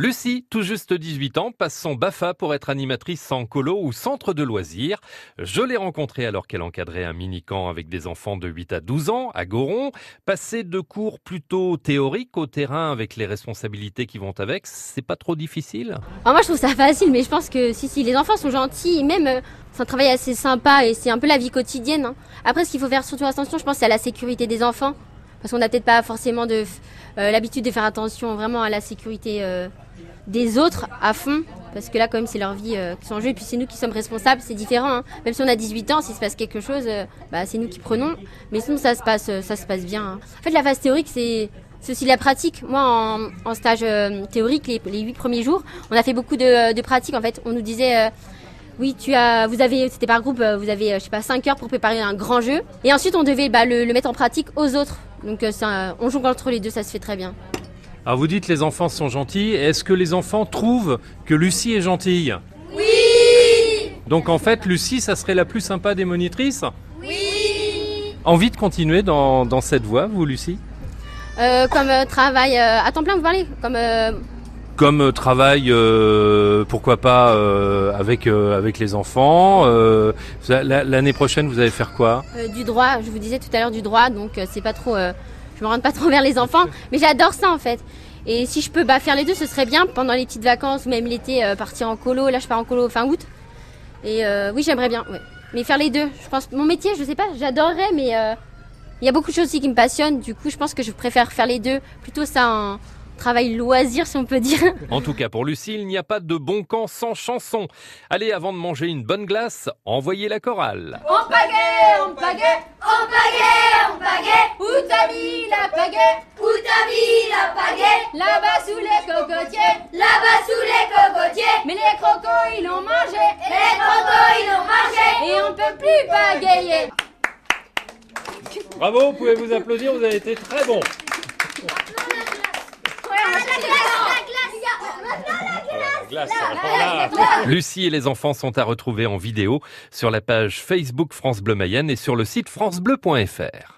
Lucie, tout juste 18 ans, passe son BAFA pour être animatrice en colo ou centre de loisirs. Je l'ai rencontrée alors qu'elle encadrait un mini-camp avec des enfants de 8 à 12 ans à Goron. Passer de cours plutôt théoriques au terrain avec les responsabilités qui vont avec, c'est pas trop difficile? Alors moi je trouve ça facile, mais je pense que si, si les enfants sont gentils, même euh, c'est un travail assez sympa et c'est un peu la vie quotidienne. hein. Après ce qu'il faut faire surtout attention, je pense, c'est à la sécurité des enfants. Parce qu'on n'a peut-être pas forcément de, l'habitude de faire attention vraiment à la sécurité euh, des autres à fond. Parce que là, quand même, c'est leur vie euh, qui sont en jeu. Et puis, c'est nous qui sommes responsables, c'est différent. hein. Même si on a 18 ans, s'il se passe quelque chose, euh, bah, c'est nous qui prenons. Mais sinon, ça se passe, euh, ça se passe bien. hein. En fait, la phase théorique, c'est c'est aussi la pratique. Moi, en, stage euh, théorique, les, les 8 premiers jours, on a fait beaucoup de, de pratiques. En fait, on nous disait... euh, oui, tu as, vous avez, c'était par groupe, euh, vous avez, euh, je sais pas, 5 heures pour préparer un grand jeu. Et ensuite, on devait bah, le, le mettre en pratique aux autres. Donc, euh, on joue entre les deux, ça se fait très bien. Alors vous dites les enfants sont gentils. Est-ce que les enfants trouvent que Lucie est gentille? Oui Donc en fait, Lucie, ça serait la plus sympa des monitrices? Oui Envie de continuer dans, dans cette voie, vous, Lucie? Euh, comme euh, travail euh, à temps plein, vous parlez? Comme euh, Comme euh, travail, euh, pourquoi pas, euh, avec, euh, avec les enfants. L'année prochaine, vous allez faire quoi? Du droit, je vous disais tout à l'heure du droit, donc c'est pas trop, je me rends pas trop vers les enfants, mais j'adore ça en fait. Et si je peux bah, faire les deux, ce serait bien pendant les petites vacances ou même l'été, partir en colo. Là, je pars en colo fin août. Et oui, j'aimerais bien, ouais. Mais faire les deux, je pense. Mon métier, je sais pas, j'adorerais, mais il y a beaucoup de choses aussi qui me passionnent. Du coup, je pense que je préfère faire les deux. Plutôt ça, un travail loisir, si on peut dire. En tout cas, pour Lucie, il n'y a pas de bon camp sans chanson. Allez, avant de manger une bonne glace, envoyez la chorale. En pagaie, en pagaie, en pagaie, en pagaie. Où t'as mis la pagaie? Où t'as mis la pagaie? Là-bas sous les cocotiers, là-bas sous les cocotiers. Mais les crocos ils l'ont mangé, et les crocos ils l'ont mangé. Et on peut plus pagayer. Bravo, vous pouvez vous applaudir, vous avez été très bon. Lucie et les enfants sont à retrouver en vidéo sur la page Facebook France Bleu Mayenne et sur le site francebleu.fr.